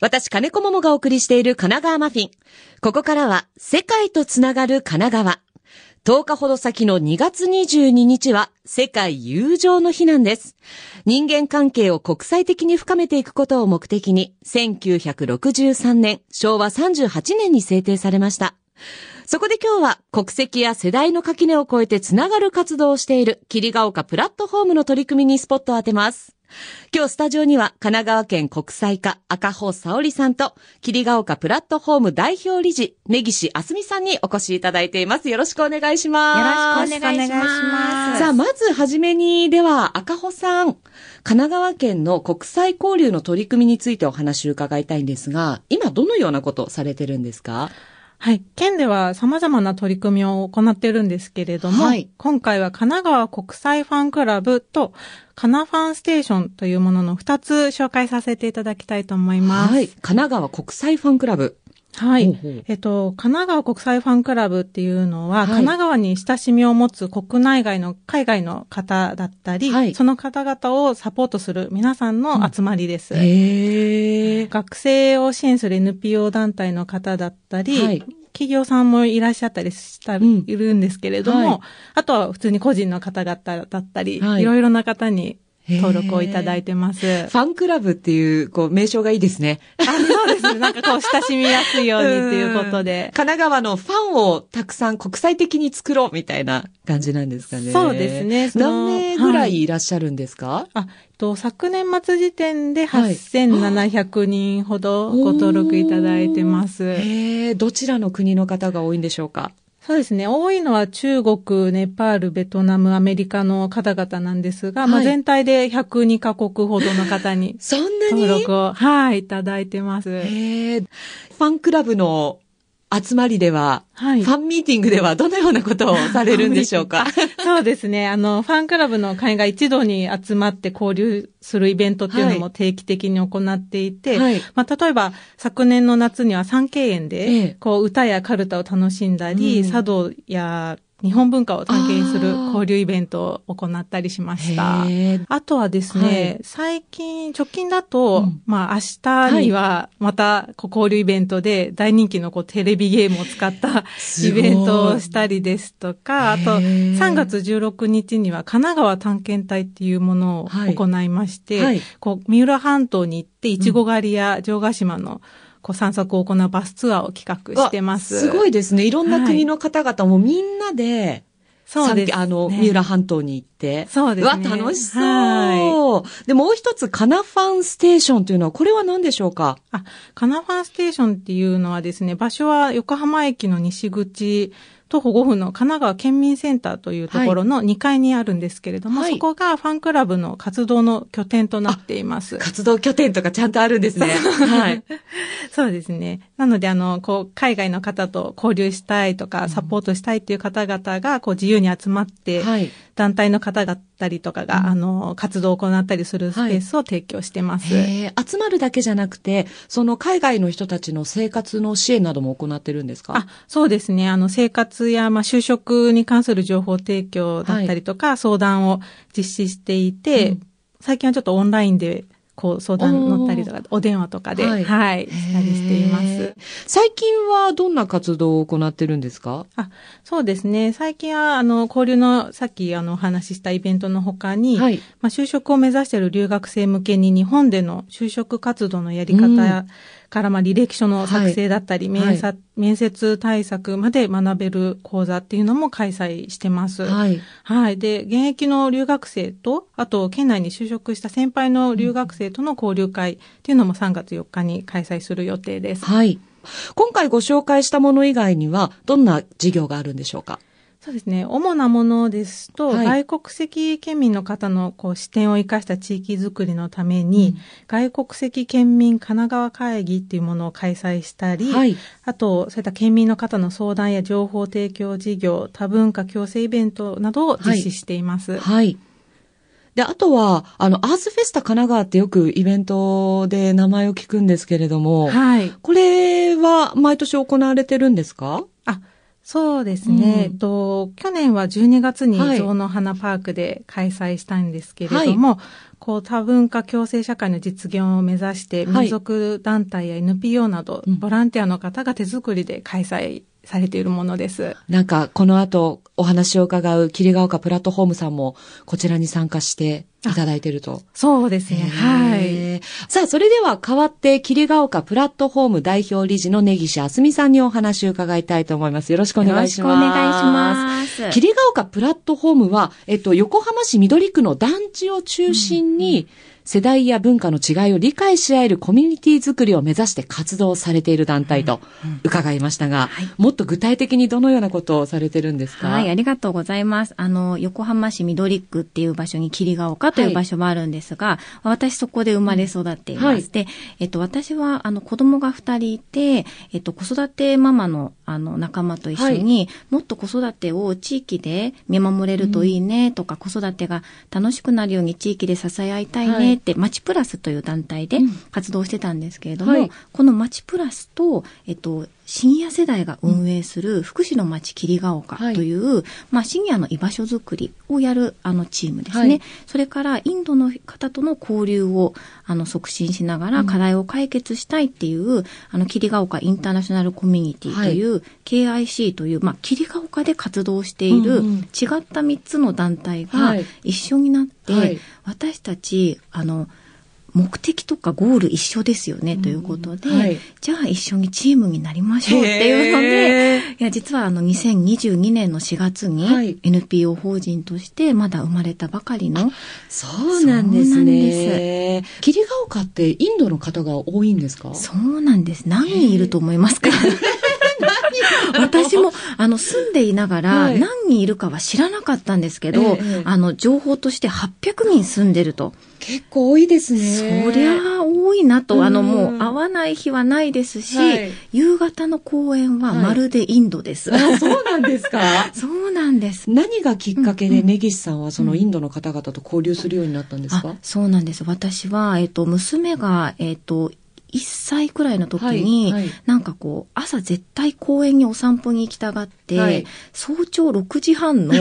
私、金子桃がお送りしている神奈川マフィン。ここからは、世界とつながる神奈川。10日ほど先の2月22日は、世界友情の日なんです。人間関係を国際的に深めていくことを目的に、1963年、昭和38年に制定されました。そこで今日は国籍や世代の垣根を越えてつながる活動をしている霧ヶ丘プラットフォームの取り組みにスポットを当てます。今日スタジオには神奈川県国際課赤穂沙織さんと霧ヶ丘プラットフォーム代表理事根岸あすみさんにお越しいただいています。よろしくお願いします。よろしくお願いします。さあ、まずはじめに、では赤穂さん、神奈川県の国際交流の取り組みについてお話を伺いたいんですが、今どのようなことをされてるんですか？はい。県では様々な取り組みを行っているんですけれども、はい今回は神奈川国際ファンクラブと、カナファンステーションというものの2つ紹介させていただきたいと思います。はい。神奈川国際ファンクラブ。はい。えっと、神奈川国際ファンクラブっていうのは、はい。神奈川に親しみを持つ国内外の海外の方だったり、はい。その方々をサポートする皆さんの集まりです。へえ。学生を支援する NPO 団体の方だったり、はい。企業さんもいらっしゃったりした、ん。いるんですけれども、はい。あとは普通に個人の方々だったり、はい。いろいろな方に登録をいただいてます。ファンクラブっていう、こう、名称がいいですね。あそうですね。なんかこう、親しみやすいようにっていうことで。神奈川のファンをたくさん国際的に作ろうみたいな感じなんですかね。そうですね何名ぐらいいらっしゃるんですか、あ、えっと、昨年末時点ではい8700人ほどご登録いただいてます。へえ、どちらの国の方が多いんでしょうか？そうですね。多いのは中国、ネパール、ベトナム、アメリカの方々なんですが、まあはい全体で102カ国ほどの方に そんなに？登録を、はい、いただいてます。ファンクラブの集まりでは、はい。ファンミーティングではどのようなことをされるんでしょうか？そうですね。あの、ファンクラブの会員が一度に集まって交流するイベントっていうのも定期的に行っていて、はい。まあ、例えば、昨年の夏には三景園ええ。で、こう、歌やカルタを楽しんだり、うん。茶道や日本文化を探検する交流イベントを行ったりしました。あとはですね、はい。最近、直近だと、うん。まあ明日にはまた交流イベントで大人気のこうテレビゲームを使ったイベントをしたりですとか、あとへー3月16日には神奈川探検隊っていうものをはい。行いまして、はい。こう三浦半島に行っていちご狩りや城ヶ島のこう散策を行うバスツアーを企画してます。わすごいですね。いろんな国の方々もみんなで、そうです、ね。あの、三浦半島に行って。そうですねわ、楽しそう。はで、もう一つ、カナファンステーションというのは、これは何でしょうか？あ、カナファンステーションっていうのはですね、場所は横浜駅の西口、徒歩5分の神奈川県民センターというところの2階にあるんですけれども、はいそこがファンクラブの活動の拠点となっています。活動拠点とかちゃんとあるんですね。はい。そうですね。なので、あの、こう、海外の方と交流したいとか、サポートしたいっていう方々が、こう、自由に集まって、はい。団体の方だったりとかが、うん。あの、活動を行ったりするスペースを提供してます。へー。集まるだけじゃなくて、その海外の人たちの生活の支援なども行ってるんですか？あ、そうですね。あの、生活や、まあ、就職に関する情報提供だったりとか、相談を実施していて、うん。最近はちょっとオンラインで、こう、相談乗ったりとか、お電話とかで、ははいい、したりしています。最近はどんな活動を行ってるんですか？あ、そうですね。最近は、あの、交流の、さっき、あの、お話ししたイベントの他に、はい。まあ、就職を目指している留学生向けに日本での就職活動のやり方やから、まあ、履歴書の作成だったり、はい面接面接対策まで学べる講座っていうのも開催してます。はい。はい。で、現役の留学生と、あと、県内に就職した先輩の留学生との交流会っていうのも3月4日に開催する予定です。はい。今回ご紹介したもの以外には、どんな事業があるんでしょうか？そうですね。主なものですと、はい外国籍県民の方のこう視点を生かした地域づくりのために、うん外国籍県民神奈川会議っていうものを開催したり、はい。あと、そういった県民の方の相談や情報提供事業、多文化共生イベントなどを実施しています。はい。で、あとは、あの、アースフェスタ神奈川ってよくイベントで名前を聞くんですけれども、はい。これは毎年行われてるんですか？あ、そうですね。うん。えっと、去年は12月にはい。象の花パークで開催したんですけれども、こう多文化共生社会の実現を目指して、はい。民族団体や NPO など、うん。ボランティアの方が手作りで開催されているものです。なんか、この後、お話を伺う桐ヶ丘プラットフォームさんも、こちらに参加していただいていると。そうですね。はい。さあ、それでは変わって、桐ヶ丘プラットフォーム代表理事の根岸あすみさんにお話を伺いたいと思います。よろしくお願いします。よろしくお願いします。桐ヶ丘プラットフォームは、えっと、横浜市緑区の団地を中心に、世代や文化の違いを理解し合えるコミュニティ作りを目指して活動されている団体と伺いましたが、はい。もっと具体的にどのようなことをされてるんですか？はい、ありがとうございます。あの、横浜市緑区っていう場所に霧ヶ丘という場所もあるんですが、私そこで生まれ育っています。はいで、えっと、私は、あの、子供が二人いて、えっと、子育てママの、あの、仲間と一緒に、もっと子育てを地域で見守れるといいねとか、子育てが楽しくなるように地域で支え合いたいはいねって、まちプラスという団体でうん。活動してたんですけれども、はい。このまちプラスと、えっと、シニア世代が運営する福祉の町霧ヶ丘という、まあ、シニアの居場所づくりをやるあのチームですね。はい。それから、インドの方との交流をあの促進しながら課題を解決したいっていう、あの、霧ヶ丘インターナショナルコミュニティという、KIC という、まあ、霧ヶ丘で活動している、うんうん違った3つの団体がはい。一緒になって、はい。私たち、あの、目的とかゴール一緒ですよね、ということで、はい。じゃあ一緒にチームになりましょうっていうので、いや、実はあの2022年の4月にはい。NPO 法人としてまだ生まれたばかりの、そうなんですそうなんね。桐ヶ丘ってインドの方が多いんですか？そうなんです。何人いると思いますか？私も、あの、住んでいながら、はい。何人いるかは知らなかったんですけど、ええあの、情報として800人住んでると。結構多いですね。そりゃあ多いなと、あの、うんもう会わない日はないですし、はい。夕方の公演はまるでインドです。あそうなんですか？そうなんです。何がきっかけうんうん。で根岸さんはそのインドの方々と交流するようになったんですか？あ、そうなんです。私は、えっと、娘が、えっと、1歳くらいの時に、はいはい。なんかこう、朝絶対公園にお散歩に行きたがって、はい。早朝6時半の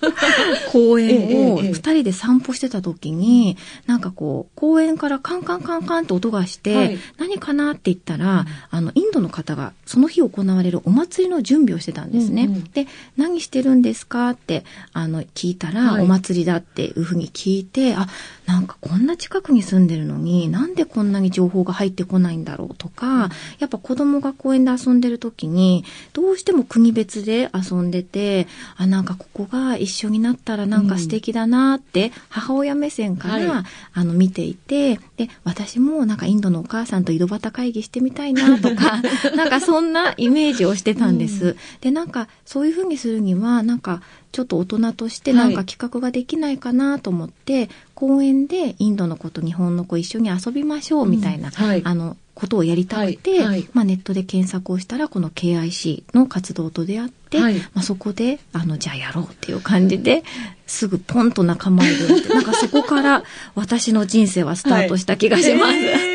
公園をええええ2人で散歩してた時に、なんかこう、公園からカンカンカンカンって音がして、はい。何かなって言ったら、あの、インドの方がその日行われるお祭りの準備をしてたんですね。うんうんで、何してるんですかって、あの、聞いたら、はい。お祭りだっていうふうに聞いて、あ、なんかこんな近くに住んでるのに、なんでこんなに情報が入ってこないんだろうとか、やっぱ子供が公園で遊んでる時に、どうしても国別で遊んでて、あ、なんかここが一緒になったらなんか素敵だなって、母親目線から、はい。あの、見ていて、で、私もなんかインドのお母さんと井戸端会議してみたいなとか、なんかそんなイメージをしてたんです。で、なんかそういうふうにするには、なんかちょっと大人としてなんか企画ができないかなと思って、公園でインドの子と日本の子一緒に遊びましょうみたいな、うん。はい。あの、ことをやりたくて、はいはいまあネットで検索をしたら、この KIC の活動と出会って、はいまあそこで、あの、じゃあやろうっていう感じで、すぐポンと仲間入りをして、なんかそこから私の人生はスタートした気がします。へー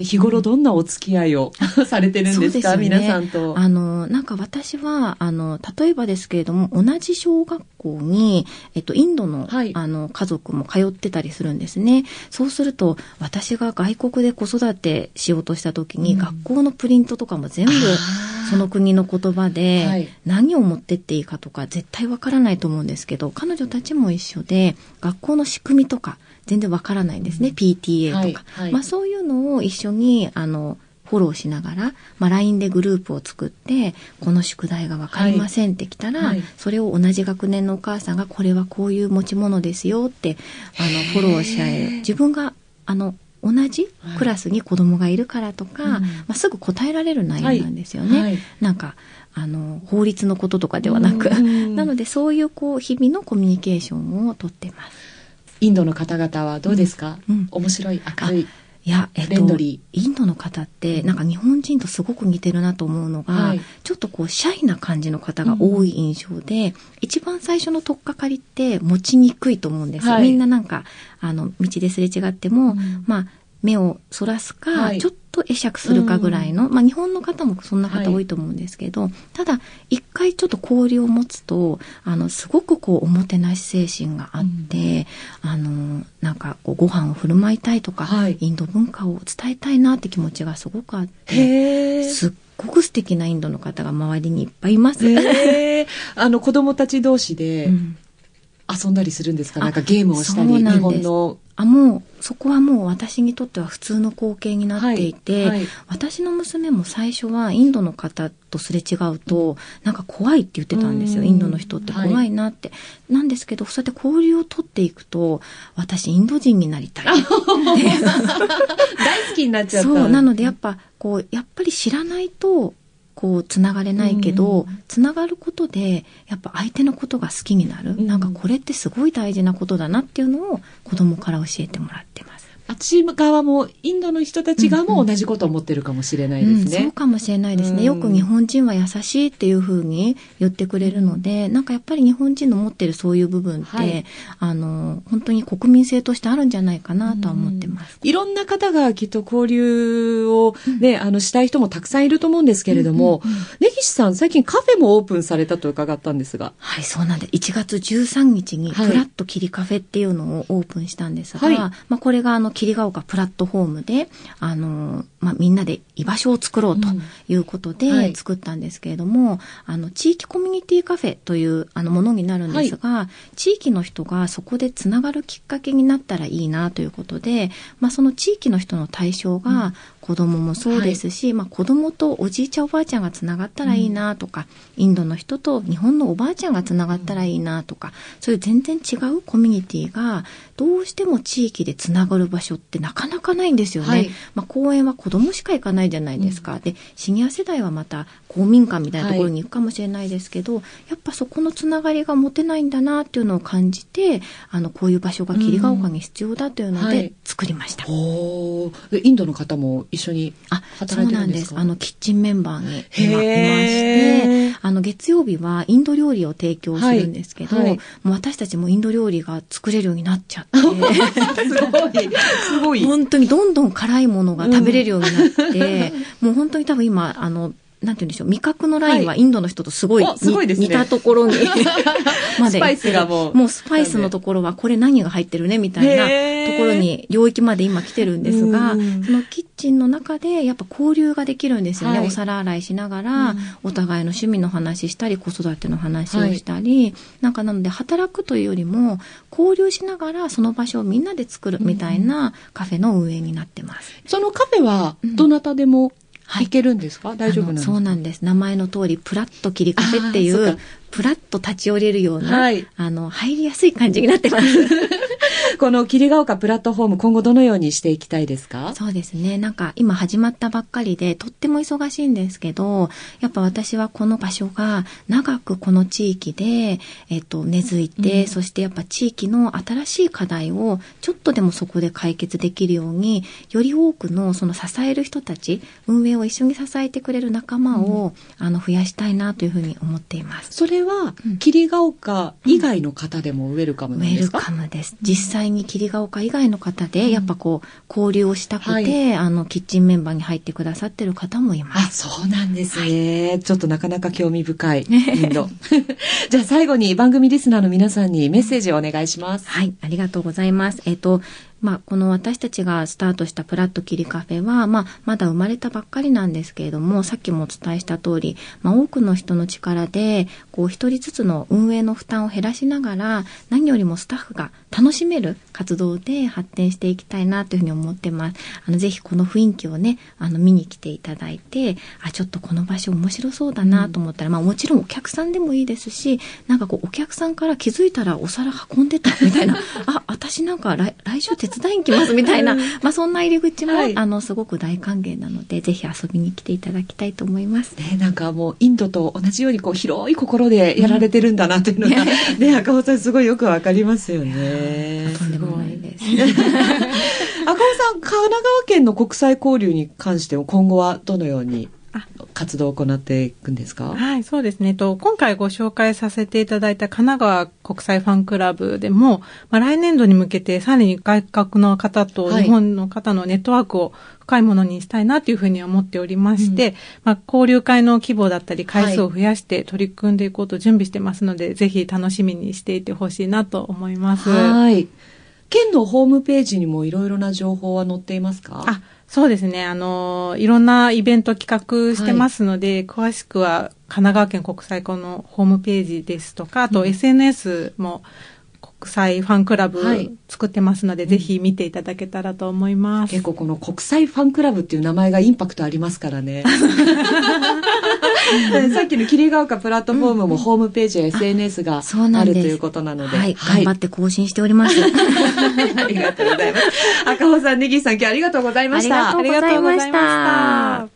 日頃どんなお付き合いを されてるんですか？すよね。皆さんと。あの、なんか私は、あの、例えばですけれども、同じ小学校に、えっと、インドの、はい。あの、家族も通ってたりするんですね。そうすると、私が外国で子育てしようとした時に、うん。学校のプリントとかも全部、その国の言葉で、はい。何を持ってっていいかとか絶対わからないと思うんですけど、彼女たちも一緒で、学校の仕組みとか全然わからないんですね。PTA とか。はいはいまあそういうのを一緒に、あの、フォローしながら、まあ、LINE でグループを作って、この宿題がわかりませんってきたら、はいそれを同じ学年のお母さんが、これはこういう持ち物ですよって、あの、フォローし合える。自分が、あの、同じクラスに子供がいるからとか、うんまあ、すぐ答えられる内容なんですよね。はいなんか、あの、法律のこととかではなく、うん なのでそういうこう、日々のコミュニケーションをとってます。インドの方々はどうですか、うんうん。面白い、明るい。いや、えっとインドの方って、なんか日本人とすごく似てるなと思うのが、はい。ちょっとこう、シャイな感じの方が多い印象で、一番最初の取っかかりって持ちにくいと思うんですよ。はい。みんななんか、あの、道ですれ違っても、うん。まあ、目をそらすか、はい。ちょっと会釈するかぐらいの、まあ日本の方もそんな方多いと思うんですけど、ただ一回ちょっと交流を持つと、あの、すごくこうおもてなし精神があって、あの、なんかこうご飯を振る舞いたいとか、はい。インド文化を伝えたいなって気持ちがすごくあって。すっごく素敵なインドの方が周りにいっぱいいます。あの、子供たち同士でうん遊んだりするんですか、あなんかゲームをしたり、日本の。あ、もう、そこはもう私にとっては普通の光景になっていて、はいはい私の娘も最初はインドの方とすれ違うと、なんか怖いって言ってたんですよ。うんインドの人って怖いなって。なんですけど、そうやって交流を取っていくと、私インド人になりたい。大好きになっちゃった。そう、なのでやっぱ、こう、やっぱり知らないと、こう、つながれないけど、うんつながることで、やっぱ相手のことが好きになる。うんなんかこれってすごい大事なことだなっていうのを子供から教えてもらって。あっち側も、インドの人たち側も同じことを思ってるかもしれないですうん、そうね。かもしれないですね。うんよく日本人は優しいっていう風に言ってくれるので、なんかやっぱり日本人の持ってるそういう部分って、はいあの、本当に国民性としてあるんじゃないかなとは思ってます。いろんな方がきっと交流をね、あの、したい人もたくさんいると思うんですけれども、うんうんうん根岸さん、最近カフェもオープンされたと伺ったんですが。はい、そうなんです。1月13日に、はいプラットキリカフェっていうのをオープンしたんですが、はいまあ、これがあの、霧ヶ丘プラットフォームで、あの、まあ、みんなで居場所を作ろうということで、うんはい。作ったんですけれども、あの、地域コミュニティカフェという、あの、ものになるんですが、地域の人がそこでつながるきっかけになったらいいなということで、まあ、その地域の人の対象が、子供もそうですし、まあ、子供とおじいちゃんおばあちゃんがつながったらいいなとか、インドの人と日本のおばあちゃんがつながったらいいなとか、そういう全然違うコミュニティが、どうしても地域でつながる場所ってなかなかないんですよね。はい。まあ、公園は子供しか行かないじゃないですか。で、シニア世代はまた公民館みたいなところに行くかもしれないですけど、やっぱそこのつながりが持てないんだなっていうのを感じて、あの、こういう場所が霧ヶ丘に必要だというのはい。で作りました。おー。でインドの方も一緒にあ、そ働うなんです。いてるんです。かあの、キッチンメンバーに今いまして、あの、月曜日はインド料理を提供するんですけど、はい。はいもう私たちもインド料理が作れるようになっちゃって、すごい、すごい。本当にどんどん辛いものが食べれるようになって、もう本当に多分今、あの、なんて言うんでしょう、味覚のラインはインドの人とすごい,に、おすごいですね。似たところに まで。スパイスがもうもうスパイスのところはこれ何が入ってるねみたいなところに領域まで今来てるんですが、うんそのキッチンの中でやっぱ交流ができるんですよね。はい。お皿洗いしながら、うん。お互いの趣味の話したり、子育ての話をしたり、なんかなので働くというよりも交流しながらその場所をみんなで作るみたいなカフェの運営になってます。そのカフェは、どなたでも？行けるんですか、大丈夫なんですか？そうなんです。名前の通り、プラッと切りカフェっていうプラッと立ち寄れるような、はい。あの、入りやすい感じになってます。この霧ヶ丘プラットフォーム、今後どのようにしていきたいですか？そうですね。なんか今始まったばっかりで、とっても忙しいんですけど、やっぱ私はこの場所が長くこの地域で、えっと、根付いて、うんそしてやっぱ地域の新しい課題をちょっとでもそこで解決できるように、より多くのその支える人たち、運営を一緒に支えてくれる仲間を、あの、増やしたいなというふうに思っています。それはうん、霧ヶ丘以外の方でもウェルカムウェルなんですか、カムです。実際に霧ヶ丘以外の方で、やっぱこう、交流をしたくて、はいあの、キッチンメンバーに入ってくださってる方もいまあ、す。そうなんですね。ちょっとなかなか興味深い、インド。じゃあ最後に番組リスナーの皆さんにメッセージをお願いします。はい、ありがとうございます。えっ、と、まあ、この私たちがスタートしたプラットキリカフェは、まあ、まだ生まれたばっかりなんですけれども、さっきもお伝えした通り、まあ、多くの人の力で、こう、一人ずつの運営の負担を減らしながら、何よりもスタッフが楽しめる活動で発展していきたいなというふうに思ってます。あの、ぜひこの雰囲気をね、あの、見に来ていただいて、あ、ちょっとこの場所面白そうだなと思ったら、まあ、もちろんお客さんでもいいですし、なんかこう、お客さんから気づいたらお皿運んでたみたいな、あ、私なんか来来週手伝いに来ますみたいな、まあ、そんな入り口も、はいあの、すごく大歓迎なので、ぜひ遊びに来ていただきたいと思います。ね、なんかもうインドと同じようにこう広い心でやられてるんだなというのが、ね、赤尾さんすごいよくわかりますよね。とんでもないです。赤尾さん、神奈川県の国際交流に関しても今後はどのようにあ活動を行っていくんですか？はい、そうですね。と今回ご紹介させていただいた神奈川国際ファンクラブでも、まあ、来年度に向けてさらに外国の方と日本の方のネットワークを深いものにしたいなというふうに思っておりまして、うん、まあ、交流会の規模だったり回数を増やして取り組んでいこうと準備してますので、はい、ぜひ楽しみにしていてほしいなと思います。はい。県のホームページにもいろいろな情報は載っていますか？あ、そうですね。あの、いろんなイベント企画してますので、はい、詳しくは神奈川県国際校のホームページですとか、あと SNS も国際ファンクラブ作ってますので、はい、ぜひ見ていただけたらと思います。結構この国際ファンクラブっていう名前がインパクトありますからね。さっきの桐ヶ丘プラットフォームもホームページや SNS があるということなので。はい、頑張って更新しております。ありがとうございます。赤穂さん、ネギさん、今日ありがとうございました。ありがとうございました。